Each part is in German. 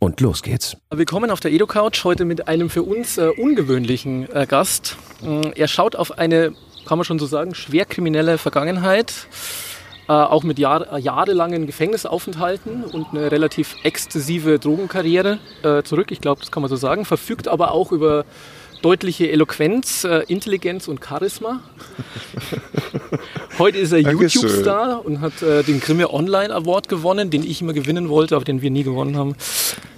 Und los geht's. Willkommen auf der EdoCouch, heute mit einem für uns äh, ungewöhnlichen äh, Gast. Mm, er schaut auf eine, kann man schon so sagen, schwer kriminelle Vergangenheit, äh, auch mit Jahr, jahrelangen Gefängnisaufenthalten und eine relativ exzessive Drogenkarriere äh, zurück, ich glaube, das kann man so sagen, verfügt aber auch über deutliche Eloquenz, äh, Intelligenz und Charisma. Heute ist er YouTube-Star und hat äh, den Grimme Online Award gewonnen, den ich immer gewinnen wollte, aber den wir nie gewonnen haben.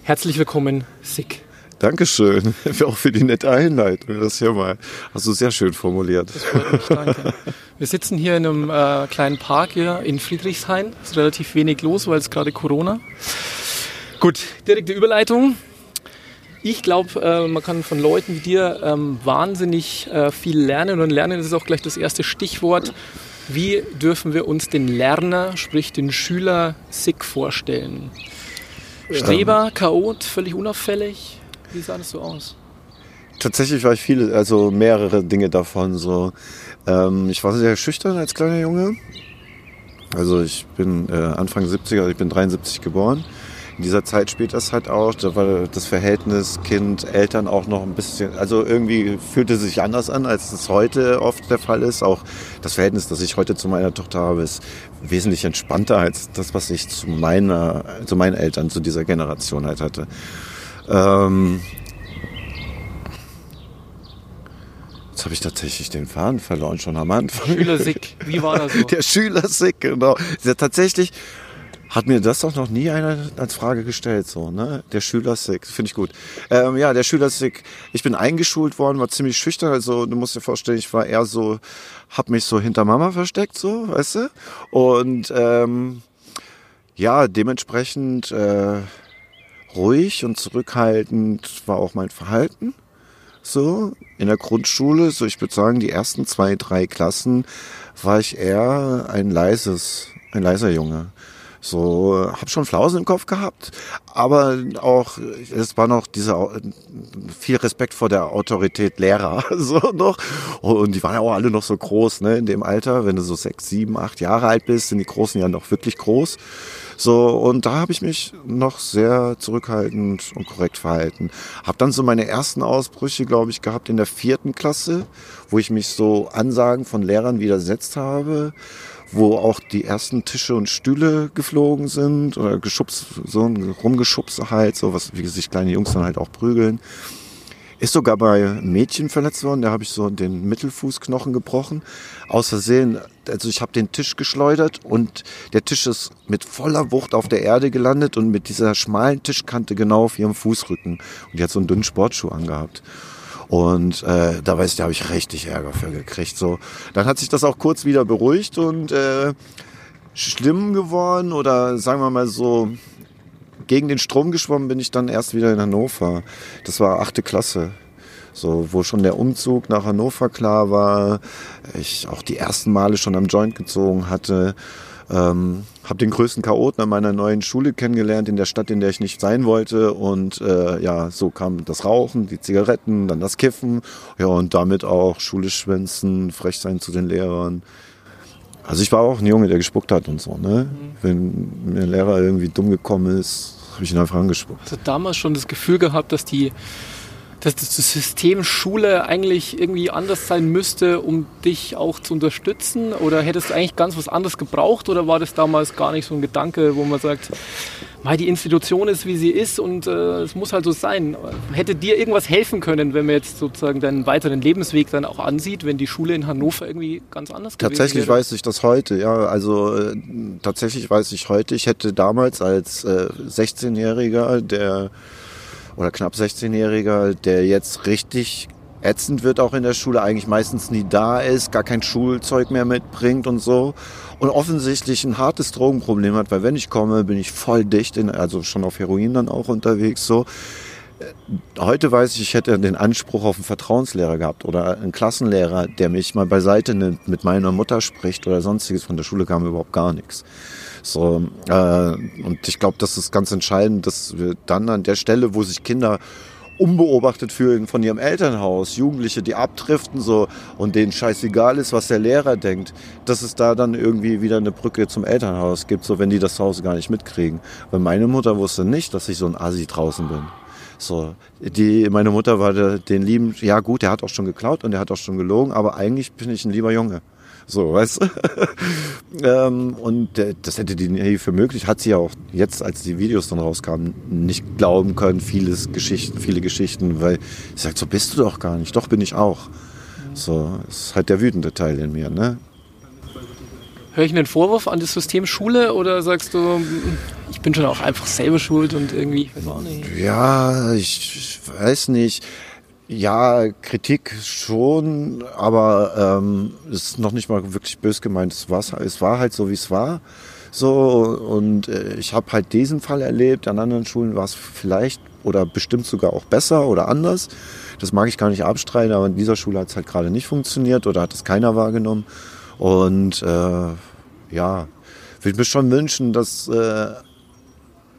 Herzlich willkommen, Sick. Dankeschön, auch für die nette Einleitung. Das hier mal hast du sehr schön formuliert. Mich, danke. Wir sitzen hier in einem äh, kleinen Park hier in Friedrichshain. Es ist relativ wenig los, weil es gerade Corona. Gut, direkte Überleitung. Ich glaube, äh, man kann von Leuten wie dir ähm, wahnsinnig äh, viel lernen und lernen ist auch gleich das erste Stichwort. Wie dürfen wir uns den Lerner, sprich den Schüler, sick vorstellen? Streber, Chaot, völlig unauffällig? Wie sah das so aus? Tatsächlich war ich viele, also mehrere Dinge davon so. Ähm, ich war sehr schüchtern als kleiner Junge. Also ich bin äh, Anfang 70er, ich bin 73 geboren in dieser Zeit spielt das halt auch, da war das Verhältnis Kind, Eltern auch noch ein bisschen, also irgendwie fühlte es sich anders an, als es heute oft der Fall ist. Auch das Verhältnis, das ich heute zu meiner Tochter habe, ist wesentlich entspannter als das, was ich zu meiner, zu meinen Eltern, zu dieser Generation halt hatte. Ähm, Jetzt habe ich tatsächlich den Faden verloren, schon am Anfang. Schülersick, wie war das so? Der Schülersick, genau. Ja, tatsächlich hat mir das doch noch nie einer als Frage gestellt, so, ne? Der Schülersick, finde ich gut. Ähm, ja, der Schülersick, ich bin eingeschult worden, war ziemlich schüchtern, also du musst dir vorstellen, ich war eher so, hab mich so hinter Mama versteckt, so, weißt du? Und ähm, ja, dementsprechend äh, ruhig und zurückhaltend war auch mein Verhalten. So, in der Grundschule, so ich würde sagen, die ersten zwei, drei Klassen war ich eher ein leises, ein leiser Junge. So, habe schon Flausen im Kopf gehabt, aber auch es war noch dieser viel Respekt vor der Autorität Lehrer so noch und die waren ja auch alle noch so groß, ne, in dem Alter, wenn du so sechs, sieben, acht Jahre alt bist, sind die Großen ja noch wirklich groß. So, und da habe ich mich noch sehr zurückhaltend und korrekt verhalten. Habe dann so meine ersten Ausbrüche, glaube ich, gehabt in der vierten Klasse, wo ich mich so Ansagen von Lehrern widersetzt habe wo auch die ersten Tische und Stühle geflogen sind oder geschubst, so rumgeschubst halt, so was, wie sich kleine Jungs dann halt auch prügeln. Ist sogar bei Mädchen verletzt worden, da habe ich so den Mittelfußknochen gebrochen. Aus Versehen, also ich habe den Tisch geschleudert und der Tisch ist mit voller Wucht auf der Erde gelandet und mit dieser schmalen Tischkante genau auf ihrem Fußrücken. Und die hat so einen dünnen Sportschuh angehabt. Und äh, da weiß ich, da habe ich richtig Ärger für gekriegt. So, dann hat sich das auch kurz wieder beruhigt und äh, schlimm geworden oder sagen wir mal so gegen den Strom geschwommen bin ich dann erst wieder in Hannover. Das war achte Klasse. So, wo schon der Umzug nach Hannover klar war, ich auch die ersten Male schon am Joint gezogen hatte ähm, habe den größten Chaoten an meiner neuen Schule kennengelernt, in der Stadt, in der ich nicht sein wollte. Und äh, ja, so kam das Rauchen, die Zigaretten, dann das Kiffen. Ja, und damit auch Schule schwänzen, frech sein zu den Lehrern. Also ich war auch ein Junge, der gespuckt hat und so. Ne? Mhm. Wenn mir ein Lehrer irgendwie dumm gekommen ist, habe ich ihn einfach angespuckt. Hast du damals schon das Gefühl gehabt, dass die dass das System Schule eigentlich irgendwie anders sein müsste, um dich auch zu unterstützen? Oder hättest du eigentlich ganz was anderes gebraucht? Oder war das damals gar nicht so ein Gedanke, wo man sagt, mal die Institution ist, wie sie ist und äh, es muss halt so sein? Hätte dir irgendwas helfen können, wenn man jetzt sozusagen deinen weiteren Lebensweg dann auch ansieht, wenn die Schule in Hannover irgendwie ganz anders gewesen Tatsächlich wäre? weiß ich das heute, ja. Also äh, tatsächlich weiß ich heute, ich hätte damals als äh, 16-Jähriger, der oder knapp 16-Jähriger, der jetzt richtig ätzend wird auch in der Schule, eigentlich meistens nie da ist, gar kein Schulzeug mehr mitbringt und so. Und offensichtlich ein hartes Drogenproblem hat, weil wenn ich komme, bin ich voll dicht, in, also schon auf Heroin dann auch unterwegs so. Heute weiß ich, ich hätte den Anspruch auf einen Vertrauenslehrer gehabt oder einen Klassenlehrer, der mich mal beiseite nimmt, mit meiner Mutter spricht oder sonstiges. Von der Schule kam überhaupt gar nichts. So, äh, und ich glaube, das ist ganz entscheidend, dass wir dann an der Stelle, wo sich Kinder unbeobachtet fühlen von ihrem Elternhaus, Jugendliche, die abdriften so und denen scheißegal ist, was der Lehrer denkt, dass es da dann irgendwie wieder eine Brücke zum Elternhaus gibt, so wenn die das zu Hause gar nicht mitkriegen. Weil meine Mutter wusste nicht, dass ich so ein Asi draußen bin. So, die, meine Mutter war der, den lieben, ja gut, der hat auch schon geklaut und der hat auch schon gelogen, aber eigentlich bin ich ein lieber Junge. So, weißt du? ähm, und äh, das hätte die nie für möglich, hat sie ja auch jetzt, als die Videos dann rauskamen, nicht glauben können, vieles Geschichten, viele Geschichten, weil sie sagt, so bist du doch gar nicht. Doch bin ich auch. So, ist halt der wütende Teil in mir, ne? Höre ich einen Vorwurf an das System Schule oder sagst du, ich bin schon auch einfach selber schuld und irgendwie, ich weiß auch nicht. Ja, ich weiß nicht. Ja, Kritik schon, aber ähm, ist noch nicht mal wirklich bös gemeint. Es, es war halt so, wie es war. So, und äh, ich habe halt diesen Fall erlebt. An anderen Schulen war es vielleicht oder bestimmt sogar auch besser oder anders. Das mag ich gar nicht abstreiten, aber in dieser Schule hat es halt gerade nicht funktioniert oder hat es keiner wahrgenommen. Und äh, ja, würde mir schon wünschen, dass äh,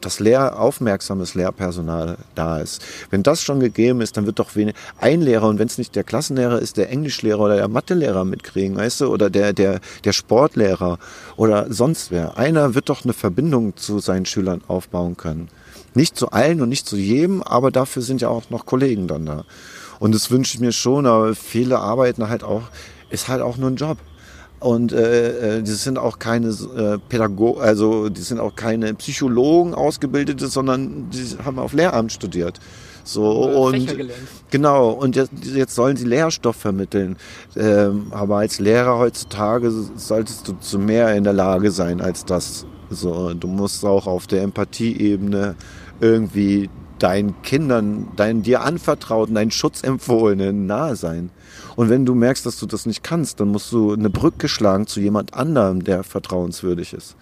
das Lehr aufmerksames Lehrpersonal da ist. Wenn das schon gegeben ist, dann wird doch wenig, ein Lehrer und wenn es nicht der Klassenlehrer ist, der Englischlehrer oder der Mathelehrer mitkriegen, weißt du, oder der der der Sportlehrer oder sonst wer. Einer wird doch eine Verbindung zu seinen Schülern aufbauen können. Nicht zu allen und nicht zu jedem, aber dafür sind ja auch noch Kollegen dann da. Und das wünsche ich mir schon, aber viele arbeiten halt auch, ist halt auch nur ein Job. Und äh, äh, die sind auch keine äh, Pädagogen, also die sind auch keine Psychologen ausgebildete, sondern die haben auf Lehramt studiert. So und genau und jetzt, jetzt sollen sie Lehrstoff vermitteln. Ähm, aber als Lehrer heutzutage solltest du zu mehr in der Lage sein als das. So, du musst auch auf der Empathieebene irgendwie deinen Kindern, deinen dir anvertrauten, deinen Schutzempfohlenen nahe sein. Und wenn du merkst, dass du das nicht kannst, dann musst du eine Brücke schlagen zu jemand anderem, der vertrauenswürdig ist.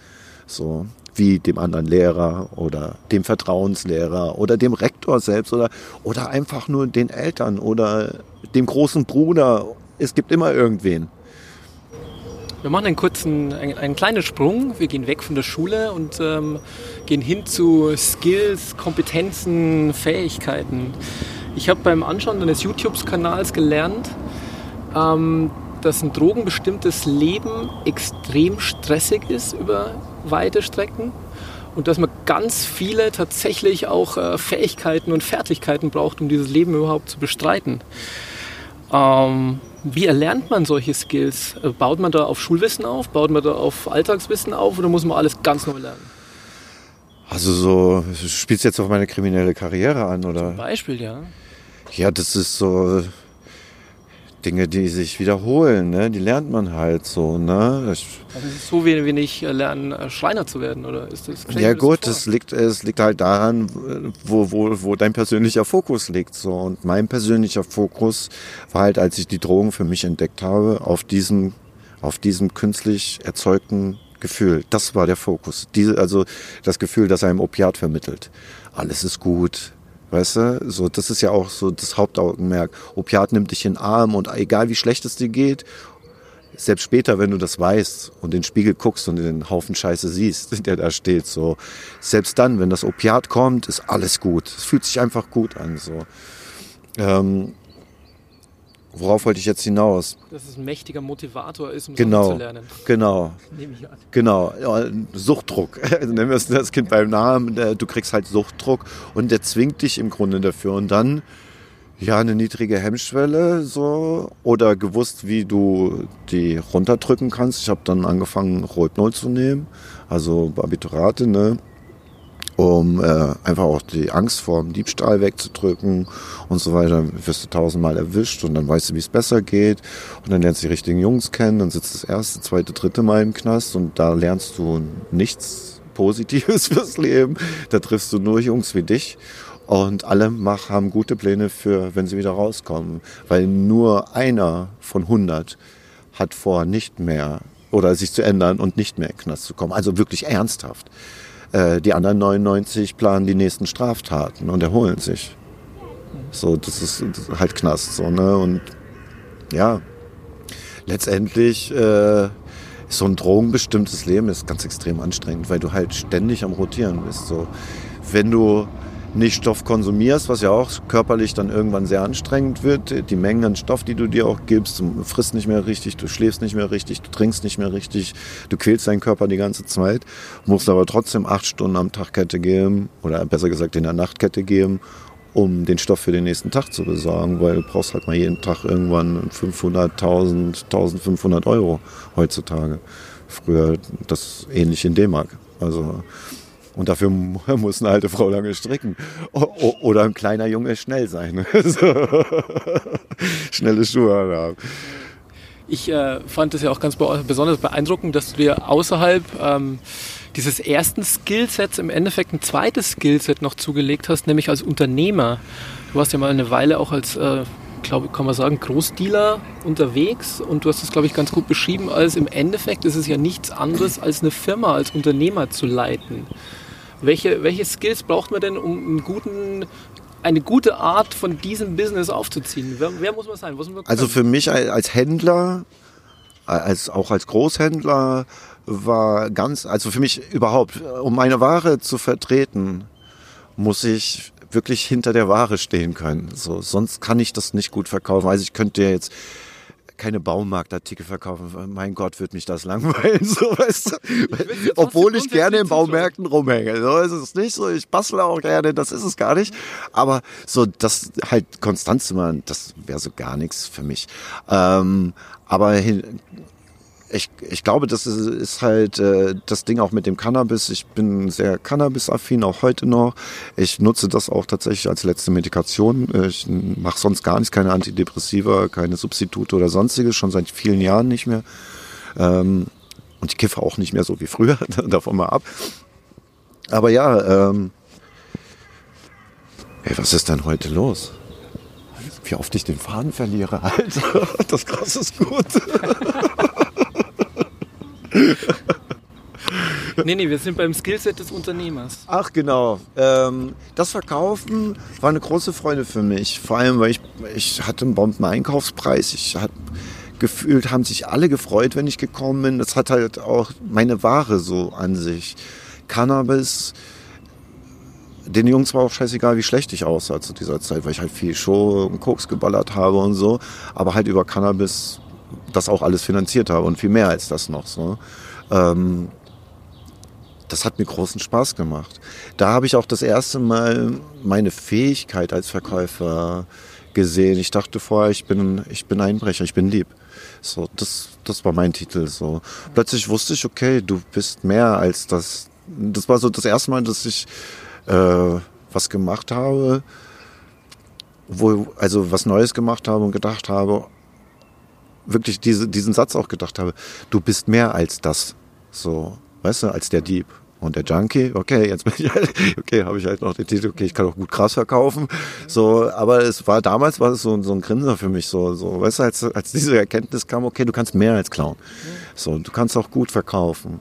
So wie dem anderen Lehrer oder dem Vertrauenslehrer oder dem Rektor selbst oder, oder einfach nur den Eltern oder dem großen Bruder. Es gibt immer irgendwen. Wir machen einen kurzen, einen, einen kleinen Sprung. Wir gehen weg von der Schule und ähm, gehen hin zu Skills, Kompetenzen, Fähigkeiten. Ich habe beim Anschauen deines YouTube-Kanals gelernt, ähm, dass ein drogenbestimmtes Leben extrem stressig ist über weite Strecken und dass man ganz viele tatsächlich auch äh, Fähigkeiten und Fertigkeiten braucht, um dieses Leben überhaupt zu bestreiten. Ähm, wie erlernt man solche Skills? Äh, baut man da auf Schulwissen auf? Baut man da auf Alltagswissen auf oder muss man alles ganz neu lernen? Also so, du spielst jetzt auf meine kriminelle Karriere an, oder? Zum Beispiel, ja. Ja, das ist so Dinge, die sich wiederholen, ne? Die lernt man halt so, ne? Ich, also es ist so wie wenn ich lernen, äh, Schreiner zu werden, oder ist das? Ja gut, es liegt, es liegt halt daran, wo, wo, wo dein persönlicher Fokus liegt, so. Und mein persönlicher Fokus war halt, als ich die Drogen für mich entdeckt habe, auf diesem, auf diesem künstlich erzeugten Gefühl. Das war der Fokus. Diese, also das Gefühl, das einem Opiat vermittelt. Alles ist gut, Weißt du, so, das ist ja auch so das Hauptaugenmerk. Opiat nimmt dich in den Arm und egal wie schlecht es dir geht, selbst später, wenn du das weißt und in den Spiegel guckst und den Haufen Scheiße siehst, der da steht, so, selbst dann, wenn das Opiat kommt, ist alles gut. Es fühlt sich einfach gut an, so. Ähm, Worauf wollte ich jetzt hinaus? Dass es ein mächtiger Motivator ist, um genau, zu lernen. Genau. Nehme ich an. Genau. Suchtdruck. Nennen wir es das Kind beim Namen. Du kriegst halt Suchtdruck und der zwingt dich im Grunde dafür. Und dann ja eine niedrige Hemmschwelle so oder gewusst, wie du die runterdrücken kannst. Ich habe dann angefangen Rohypnol zu nehmen, also Barbiturate, ne? Um äh, einfach auch die Angst vor dem Diebstahl wegzudrücken und so weiter. Dann wirst du tausendmal erwischt und dann weißt du, wie es besser geht und dann lernst du die richtigen Jungs kennen und sitzt das erste, zweite, dritte Mal im Knast und da lernst du nichts Positives fürs Leben. Da triffst du nur Jungs wie dich Und alle mach, haben gute Pläne für, wenn sie wieder rauskommen. Weil nur einer von 100 hat vor, nicht mehr oder sich zu ändern und nicht mehr in den Knast zu kommen. Also wirklich ernsthaft. Äh, die anderen 99 planen die nächsten Straftaten und erholen sich. So, das ist, das ist halt Knast. So, ne? Und ja, letztendlich äh, so ein drogenbestimmtes Leben ist ganz extrem anstrengend, weil du halt ständig am Rotieren bist. So, wenn du nicht Stoff konsumierst, was ja auch körperlich dann irgendwann sehr anstrengend wird. Die Mengen an Stoff, die du dir auch gibst, du frisst nicht mehr richtig, du schläfst nicht mehr richtig, du trinkst nicht mehr richtig, du quälst deinen Körper die ganze Zeit, musst aber trotzdem acht Stunden am Tag Kette geben oder besser gesagt in der Nachtkette geben, um den Stoff für den nächsten Tag zu besorgen, weil du brauchst halt mal jeden Tag irgendwann 500, 1000, 1500 Euro heutzutage. Früher das ähnlich in D-Mark. Also und dafür muss eine alte Frau lange stricken. Oder ein kleiner Junge schnell sein. Schnelle Schuhe haben. Ich äh, fand es ja auch ganz besonders beeindruckend, dass du dir außerhalb ähm, dieses ersten Skillsets im Endeffekt ein zweites Skillset noch zugelegt hast, nämlich als Unternehmer. Du warst ja mal eine Weile auch als, äh, glaube kann man sagen, Großdealer unterwegs und du hast es, glaube ich, ganz gut beschrieben, als im Endeffekt ist es ja nichts anderes, als eine Firma als Unternehmer zu leiten. Welche, welche Skills braucht man denn, um einen guten, eine gute Art von diesem Business aufzuziehen? Wer, wer muss man sein? Man also für mich als Händler, als, auch als Großhändler war ganz, also für mich überhaupt, um meine Ware zu vertreten, muss ich wirklich hinter der Ware stehen können. So, sonst kann ich das nicht gut verkaufen. Also ich könnte jetzt keine Baumarktartikel verkaufen. Mein Gott, wird mich das langweilen, so weißt du. Obwohl ich gerne in Baumärkten rumhänge. So ist es nicht so. Ich bastle auch gerne, das ist es gar nicht. Aber so, das halt konstant zu machen, das wäre so gar nichts für mich. Ähm, aber hin, ich, ich glaube, das ist, ist halt äh, das Ding auch mit dem Cannabis. Ich bin sehr Cannabis-affin, auch heute noch. Ich nutze das auch tatsächlich als letzte Medikation. Ich mache sonst gar nichts, keine Antidepressiva, keine Substitute oder sonstiges, schon seit vielen Jahren nicht mehr. Ähm, und ich kiffe auch nicht mehr so wie früher, davon mal ab. Aber ja, ähm, hey, was ist denn heute los? Wie oft ich den Faden verliere, Alter. Das Gras ist gut. nee, nee, wir sind beim Skillset des Unternehmers. Ach genau. Ähm, das Verkaufen war eine große Freude für mich. Vor allem, weil ich, ich hatte einen Bomben-Einkaufspreis. Ich hatte gefühlt, haben sich alle gefreut, wenn ich gekommen bin. Das hat halt auch meine Ware so an sich. Cannabis, den Jungs war auch scheißegal, wie schlecht ich aussah zu dieser Zeit, weil ich halt viel Show und Koks geballert habe und so. Aber halt über Cannabis das auch alles finanziert habe und viel mehr als das noch. So. Ähm, das hat mir großen Spaß gemacht. Da habe ich auch das erste Mal meine Fähigkeit als Verkäufer gesehen. Ich dachte vorher, ich bin, ich bin Einbrecher, ich bin lieb. So, das, das war mein Titel. So. Plötzlich wusste ich, okay, du bist mehr als das. Das war so das erste Mal, dass ich äh, was gemacht habe, wo, also was Neues gemacht habe und gedacht habe, wirklich diese, diesen Satz auch gedacht habe, du bist mehr als das. So, weißt du, als der Dieb. Und der Junkie, okay, jetzt bin ich halt, okay, habe ich halt noch den Titel, okay, ich kann auch gut krass verkaufen. So, aber es war damals war es so, so ein Grinser für mich, so, so, weißt du, als, als diese Erkenntnis kam, okay, du kannst mehr als klauen. So, du kannst auch gut verkaufen.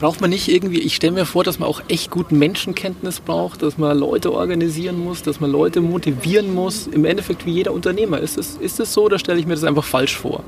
Braucht man nicht irgendwie, ich stelle mir vor, dass man auch echt gut Menschenkenntnis braucht, dass man Leute organisieren muss, dass man Leute motivieren muss. Im Endeffekt wie jeder Unternehmer. Ist es ist das so oder stelle ich mir das einfach falsch vor?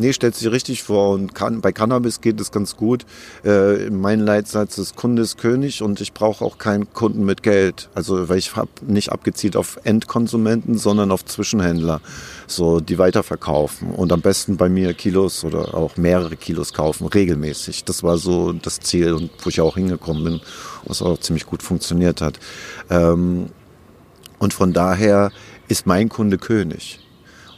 Nee, stellt sich richtig vor. Und kann, bei Cannabis geht es ganz gut. Äh, mein Leitsatz ist Kunde ist König und ich brauche auch keinen Kunden mit Geld. Also weil ich habe nicht abgezielt auf Endkonsumenten, sondern auf Zwischenhändler, so die weiterverkaufen und am besten bei mir Kilos oder auch mehrere Kilos kaufen regelmäßig. Das war so das Ziel und wo ich auch hingekommen bin, was auch ziemlich gut funktioniert hat. Ähm, und von daher ist mein Kunde König.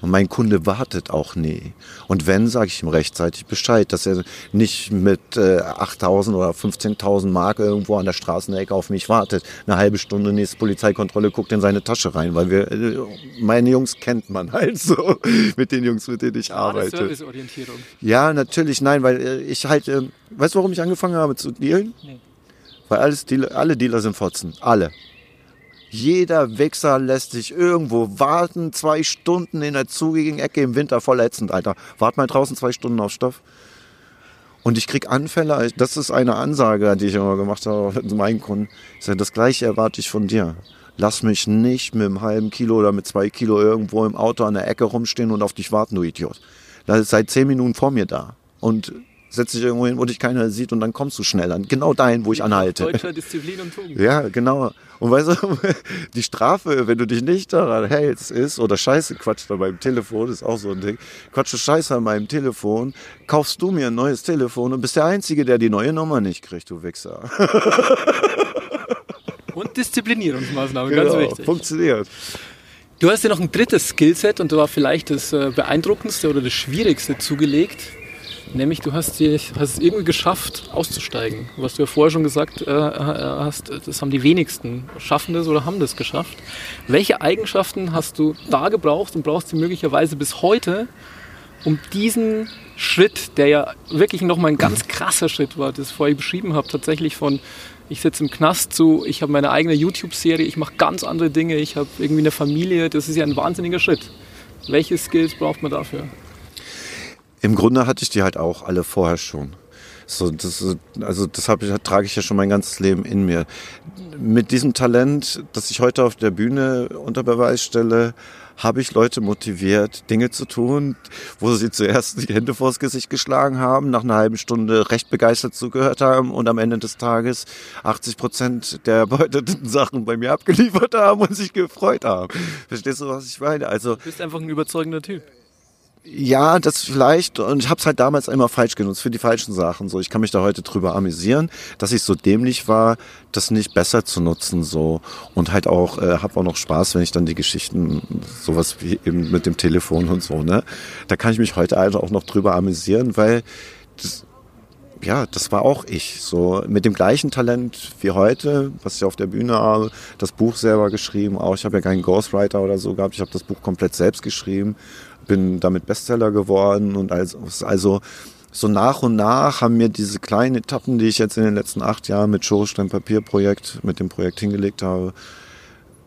Und mein Kunde wartet auch nie. Und wenn, sage ich ihm rechtzeitig Bescheid, dass er nicht mit äh, 8.000 oder 15.000 Mark irgendwo an der Straßenecke auf mich wartet. Eine halbe Stunde nächste Polizeikontrolle guckt in seine Tasche rein, weil wir, äh, meine Jungs kennt man halt so, mit den Jungs, mit denen ich arbeite. Serviceorientierung. Ja, natürlich, nein, weil äh, ich halt, äh, weißt du, warum ich angefangen habe zu dealen? Nee. Weil alles Dealer, alle Dealer sind Fotzen. Alle. Jeder Wichser lässt sich irgendwo warten, zwei Stunden in der zugigen Ecke im Winter voll ätzend, Alter. Wart mal draußen zwei Stunden auf Stoff. Und ich krieg Anfälle, das ist eine Ansage, die ich immer gemacht habe mit meinen Kunden. Ich sage, das gleiche erwarte ich von dir. Lass mich nicht mit einem halben Kilo oder mit zwei Kilo irgendwo im Auto an der Ecke rumstehen und auf dich warten, du Idiot. Seit zehn Minuten vor mir da. Und setz dich irgendwo hin, wo dich keiner sieht und dann kommst du schnell an. Genau dahin, wo ich anhalte. Deutscher Disziplin und Tugend. Ja, genau. Und weißt du, die Strafe, wenn du dich nicht daran hältst, ist, oder Scheiße quatscht an meinem Telefon, ist auch so ein Ding, quatsche Scheiße an meinem Telefon, kaufst du mir ein neues Telefon und bist der Einzige, der die neue Nummer nicht kriegt, du Wichser. Und Disziplinierungsmaßnahmen, ganz Genau, wichtig. Funktioniert. Du hast dir noch ein drittes Skillset und das war vielleicht das äh, beeindruckendste oder das schwierigste zugelegt. Nämlich du hast, dir, hast es irgendwie geschafft, auszusteigen. Was du ja vorher schon gesagt äh, hast, das haben die wenigsten. Schaffen das oder haben das geschafft. Welche Eigenschaften hast du da gebraucht und brauchst du möglicherweise bis heute, um diesen Schritt, der ja wirklich nochmal ein ganz krasser Schritt war, das ich vorher beschrieben habe, tatsächlich von ich sitze im Knast zu, ich habe meine eigene YouTube-Serie, ich mache ganz andere Dinge, ich habe irgendwie eine Familie, das ist ja ein wahnsinniger Schritt. Welche Skills braucht man dafür? Im Grunde hatte ich die halt auch alle vorher schon. So, das, also das hab ich, trage ich ja schon mein ganzes Leben in mir. Mit diesem Talent, das ich heute auf der Bühne unter Beweis stelle, habe ich Leute motiviert, Dinge zu tun, wo sie zuerst die Hände vors Gesicht geschlagen haben, nach einer halben Stunde recht begeistert zugehört haben und am Ende des Tages 80 Prozent der erbeuteten Sachen bei mir abgeliefert haben und sich gefreut haben. Verstehst du, was ich meine? Also Du bist einfach ein überzeugender Typ. Ja, das vielleicht. Und ich habe es halt damals immer falsch genutzt für die falschen Sachen. So, ich kann mich da heute drüber amüsieren, dass ich so dämlich war, das nicht besser zu nutzen. So und halt auch äh, habe auch noch Spaß, wenn ich dann die Geschichten, sowas wie eben mit dem Telefon und so. Ne, da kann ich mich heute also auch noch drüber amüsieren, weil das, ja, das war auch ich. So mit dem gleichen Talent wie heute, was ich auf der Bühne habe, das Buch selber geschrieben. Auch ich habe ja keinen Ghostwriter oder so gehabt. Ich habe das Buch komplett selbst geschrieben, bin damit Bestseller geworden und also, also so nach und nach haben mir diese kleinen Etappen, die ich jetzt in den letzten acht Jahren mit Schorstein Papierprojekt, mit dem Projekt hingelegt habe,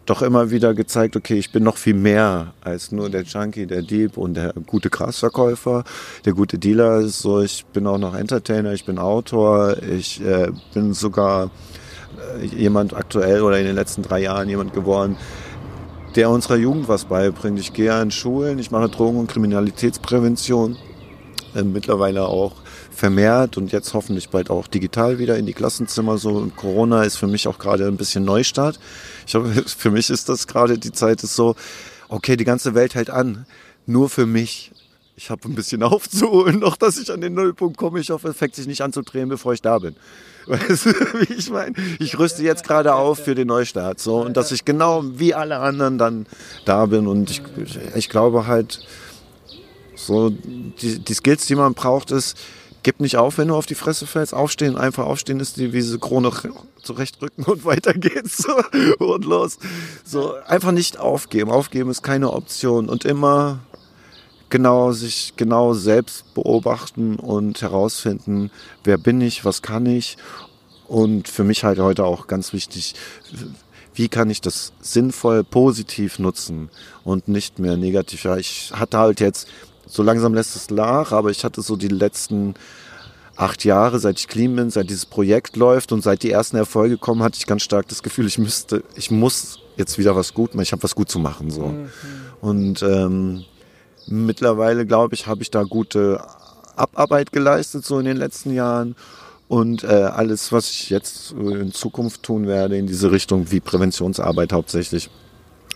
doch immer wieder gezeigt, okay, ich bin noch viel mehr als nur der Junkie, der Dieb und der gute Grasverkäufer, der gute Dealer. So, ich bin auch noch Entertainer, ich bin Autor, ich äh, bin sogar äh, jemand aktuell oder in den letzten drei Jahren jemand geworden, der unserer Jugend was beibringt. Ich gehe an Schulen, ich mache Drogen- und Kriminalitätsprävention, äh, mittlerweile auch vermehrt und jetzt hoffentlich bald auch digital wieder in die Klassenzimmer. So und Corona ist für mich auch gerade ein bisschen Neustart. Ich hoffe, für mich ist das gerade die Zeit ist so, okay, die ganze Welt hält an, nur für mich. Ich habe ein bisschen aufzuholen, noch dass ich an den Nullpunkt komme. Ich hoffe, es fängt sich nicht an zu drehen, bevor ich da bin. Weißt du, wie ich meine? Ich rüste jetzt gerade auf für den Neustart. So, und dass ich genau wie alle anderen dann da bin. Und ich, ich glaube halt, so die, die Skills, die man braucht, ist, gib nicht auf, wenn du auf die Fresse fällst. Aufstehen, einfach aufstehen ist die diese Krone zurechtrücken und weiter geht's. So, und los. So, einfach nicht aufgeben. Aufgeben ist keine Option. Und immer genau sich genau selbst beobachten und herausfinden, wer bin ich, was kann ich. Und für mich halt heute auch ganz wichtig, wie kann ich das sinnvoll positiv nutzen und nicht mehr negativ. Ja, ich hatte halt jetzt, so langsam lässt es nach, aber ich hatte so die letzten acht Jahre, seit ich clean bin, seit dieses Projekt läuft und seit die ersten Erfolge kommen, hatte ich ganz stark das Gefühl, ich müsste, ich muss jetzt wieder was gut machen, ich habe was gut zu machen. so. Und ähm, mittlerweile, glaube ich, habe ich da gute Abarbeit geleistet, so in den letzten Jahren. Und äh, alles, was ich jetzt in Zukunft tun werde, in diese Richtung wie Präventionsarbeit hauptsächlich.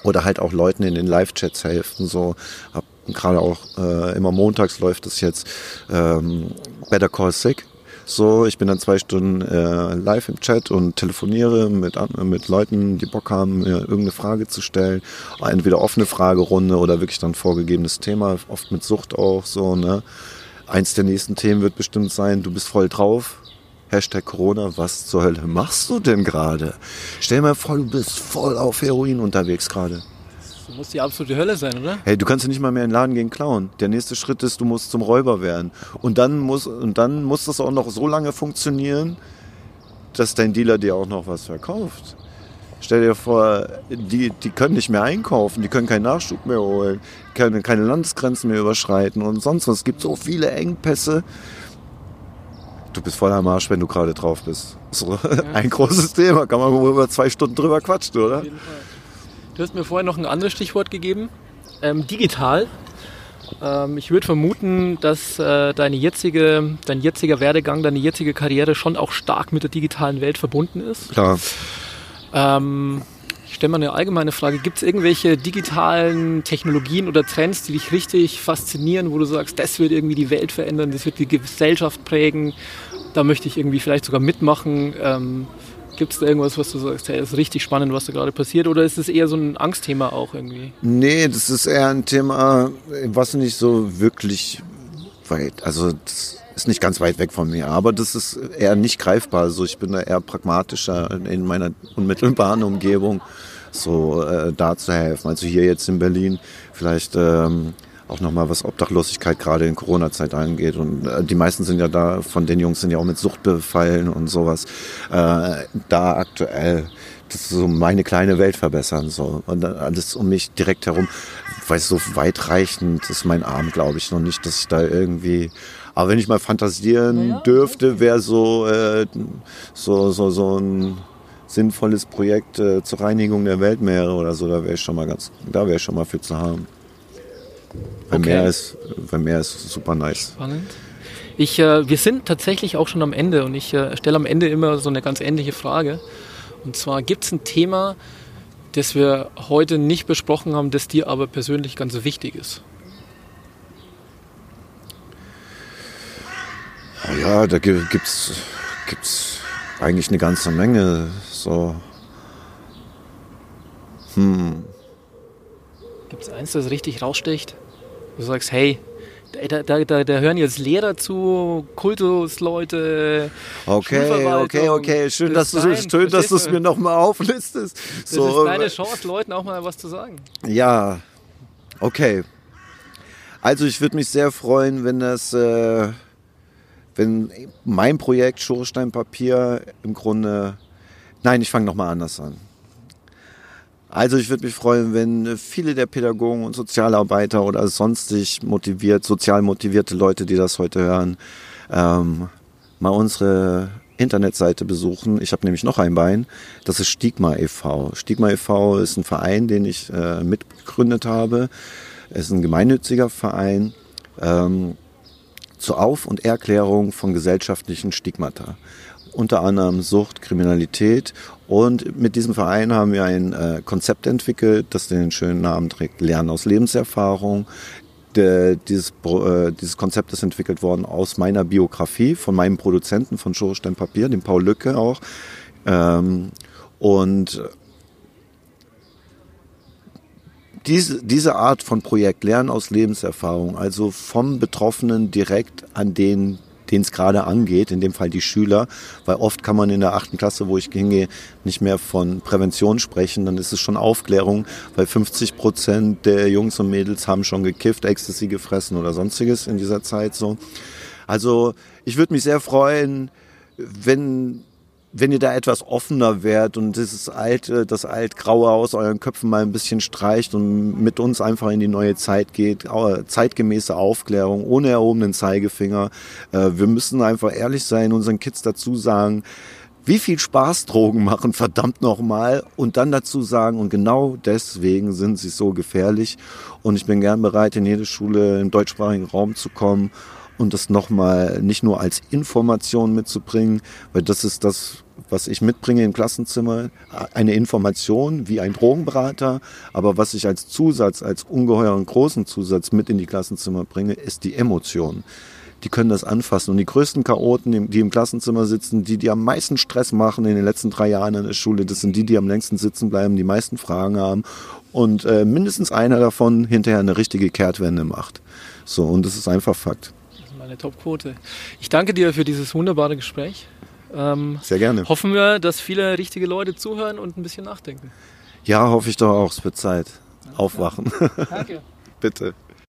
Oder halt auch Leuten in den Live-Chats helfen. So hab gerade auch äh, immer montags läuft es jetzt ähm, Better Call Sick. So, ich bin dann zwei Stunden äh, live im Chat und telefoniere mit, mit Leuten, die Bock haben, mir irgendeine Frage zu stellen. Entweder offene Fragerunde oder wirklich dann vorgegebenes Thema, oft mit Sucht auch so, ne? Eins der nächsten Themen wird bestimmt sein, du bist voll drauf. Hashtag Corona, was zur Hölle machst du denn gerade? Stell mal vor, du bist voll auf Heroin unterwegs gerade. Das muss die absolute Hölle sein, oder? Hey, du kannst ja nicht mal mehr in den Laden gehen klauen. Der nächste Schritt ist, du musst zum Räuber werden. Und dann muss, und dann muss das auch noch so lange funktionieren, dass dein Dealer dir auch noch was verkauft. Stell dir vor, die, die können nicht mehr einkaufen, die können keinen Nachschub mehr holen, können keine Landesgrenzen mehr überschreiten und sonst was. Es gibt so viele Engpässe. Du bist voll am Arsch, wenn du gerade drauf bist. So, ja. ein großes Thema, kann man wohl über zwei Stunden drüber quatschen, oder? Auf jeden Fall. Du hast mir vorher noch ein anderes Stichwort gegeben. Ähm, digital. Ähm, ich würde vermuten, dass äh, deine jetzige, dein jetziger Werdegang, deine jetzige Karriere schon auch stark mit der digitalen Welt verbunden ist. Klar. Ähm, ich stelle mal eine allgemeine Frage. Gibt es irgendwelche digitalen Technologien oder Trends, die dich richtig faszinieren, wo du sagst, das wird irgendwie die Welt verändern, das wird die Gesellschaft prägen, da möchte ich irgendwie vielleicht sogar mitmachen? Ähm, Gibt es da irgendwas, was du sagst, hey, ist richtig spannend, was da gerade passiert? Oder ist es eher so ein Angstthema auch irgendwie? Nee, das ist eher ein Thema, was nicht so wirklich weit, also das ist nicht ganz weit weg von mir, aber das ist eher nicht greifbar. Also ich bin da eher pragmatischer in meiner unmittelbaren Umgebung, so äh, da zu helfen. Also hier jetzt in Berlin vielleicht ähm, auch nochmal was Obdachlosigkeit gerade in Corona-Zeit angeht. Und äh, die meisten sind ja da, von den Jungs sind ja auch mit Sucht befallen und sowas. Äh, da aktuell das so meine kleine Welt verbessern soll. Und alles um mich direkt herum, weil so weitreichend ist mein Arm, glaube ich, noch nicht, dass ich da irgendwie aber wenn ich mal fantasieren ja, dürfte, wäre so, äh, so, so, so ein sinnvolles Projekt äh, zur Reinigung der Weltmeere oder so, da wäre ich schon mal ganz, da wäre ich schon mal für zu haben. Weil okay. Meer ist, weil Meer ist super nice. Spannend. Ich, äh, wir sind tatsächlich auch schon am Ende und ich äh, stelle am Ende immer so eine ganz ähnliche Frage. Und zwar gibt es ein Thema, das wir heute nicht besprochen haben, das dir aber persönlich ganz wichtig ist? Ja, da gibt's gibt's eigentlich eine ganze Menge. So. Hm. Gibt es eins, das richtig raussticht? Du sagst, hey, da, da, da, da, hören jetzt Lehrer zu, Kultusleute. Okay, okay, okay. Schön, das dass du schön, dass du es mir nochmal auflistest. Das so, ist deine Chance, Leuten auch mal was zu sagen. Ja, okay. Also ich würde mich sehr freuen, wenn das äh, wenn mein Projekt Schornsteinpapier im Grunde, nein, ich fange nochmal anders an. Also ich würde mich freuen, wenn viele der Pädagogen und Sozialarbeiter oder sonstig motiviert, sozial motivierte Leute, die das heute hören, ähm, mal unsere Internetseite besuchen. Ich habe nämlich noch ein Bein. Das ist Stigma e.V. Stigma e.V. ist ein Verein, den ich äh, mitgegründet habe. Es ist ein gemeinnütziger Verein. Ähm, zur Auf- und Erklärung von gesellschaftlichen Stigmata. Unter anderem Sucht, Kriminalität. Und mit diesem Verein haben wir ein äh, Konzept entwickelt, das den schönen Namen trägt, Lernen aus Lebenserfahrung. Dieses, äh, dieses Konzept ist entwickelt worden aus meiner Biografie, von meinem Produzenten von Schorstein Papier, dem Paul Lücke auch. Ähm, und diese, diese Art von Projekt, Lernen aus Lebenserfahrung, also vom Betroffenen direkt an den, den es gerade angeht, in dem Fall die Schüler, weil oft kann man in der achten Klasse, wo ich hingehe, nicht mehr von Prävention sprechen, dann ist es schon Aufklärung, weil 50 Prozent der Jungs und Mädels haben schon gekifft, Ecstasy gefressen oder sonstiges in dieser Zeit so. Also ich würde mich sehr freuen, wenn wenn ihr da etwas offener werdet und dieses alte, das altgraue aus euren Köpfen mal ein bisschen streicht und mit uns einfach in die neue Zeit geht, zeitgemäße Aufklärung ohne erhobenen Zeigefinger. Äh, wir müssen einfach ehrlich sein, unseren Kids dazu sagen, wie viel Spaß Drogen machen, verdammt nochmal. Und dann dazu sagen, und genau deswegen sind sie so gefährlich. Und ich bin gern bereit, in jede Schule im deutschsprachigen Raum zu kommen und das nochmal nicht nur als Information mitzubringen, weil das ist das, was ich mitbringe im Klassenzimmer, eine Information wie ein Drogenberater, aber was ich als Zusatz, als ungeheuren großen Zusatz mit in die Klassenzimmer bringe, ist die Emotion. Die können das anfassen. Und die größten Chaoten, die im Klassenzimmer sitzen, die, die am meisten Stress machen in den letzten drei Jahren in der Schule, das sind die, die am längsten sitzen bleiben, die meisten Fragen haben und äh, mindestens einer davon hinterher eine richtige Kehrtwende macht. So, und das ist einfach Fakt eine Topquote. Ich danke dir für dieses wunderbare Gespräch. Ähm, Sehr gerne. Hoffen wir, dass viele richtige Leute zuhören und ein bisschen nachdenken. Ja, hoffe ich doch auch. Es wird Zeit. Aufwachen. Danke. Bitte.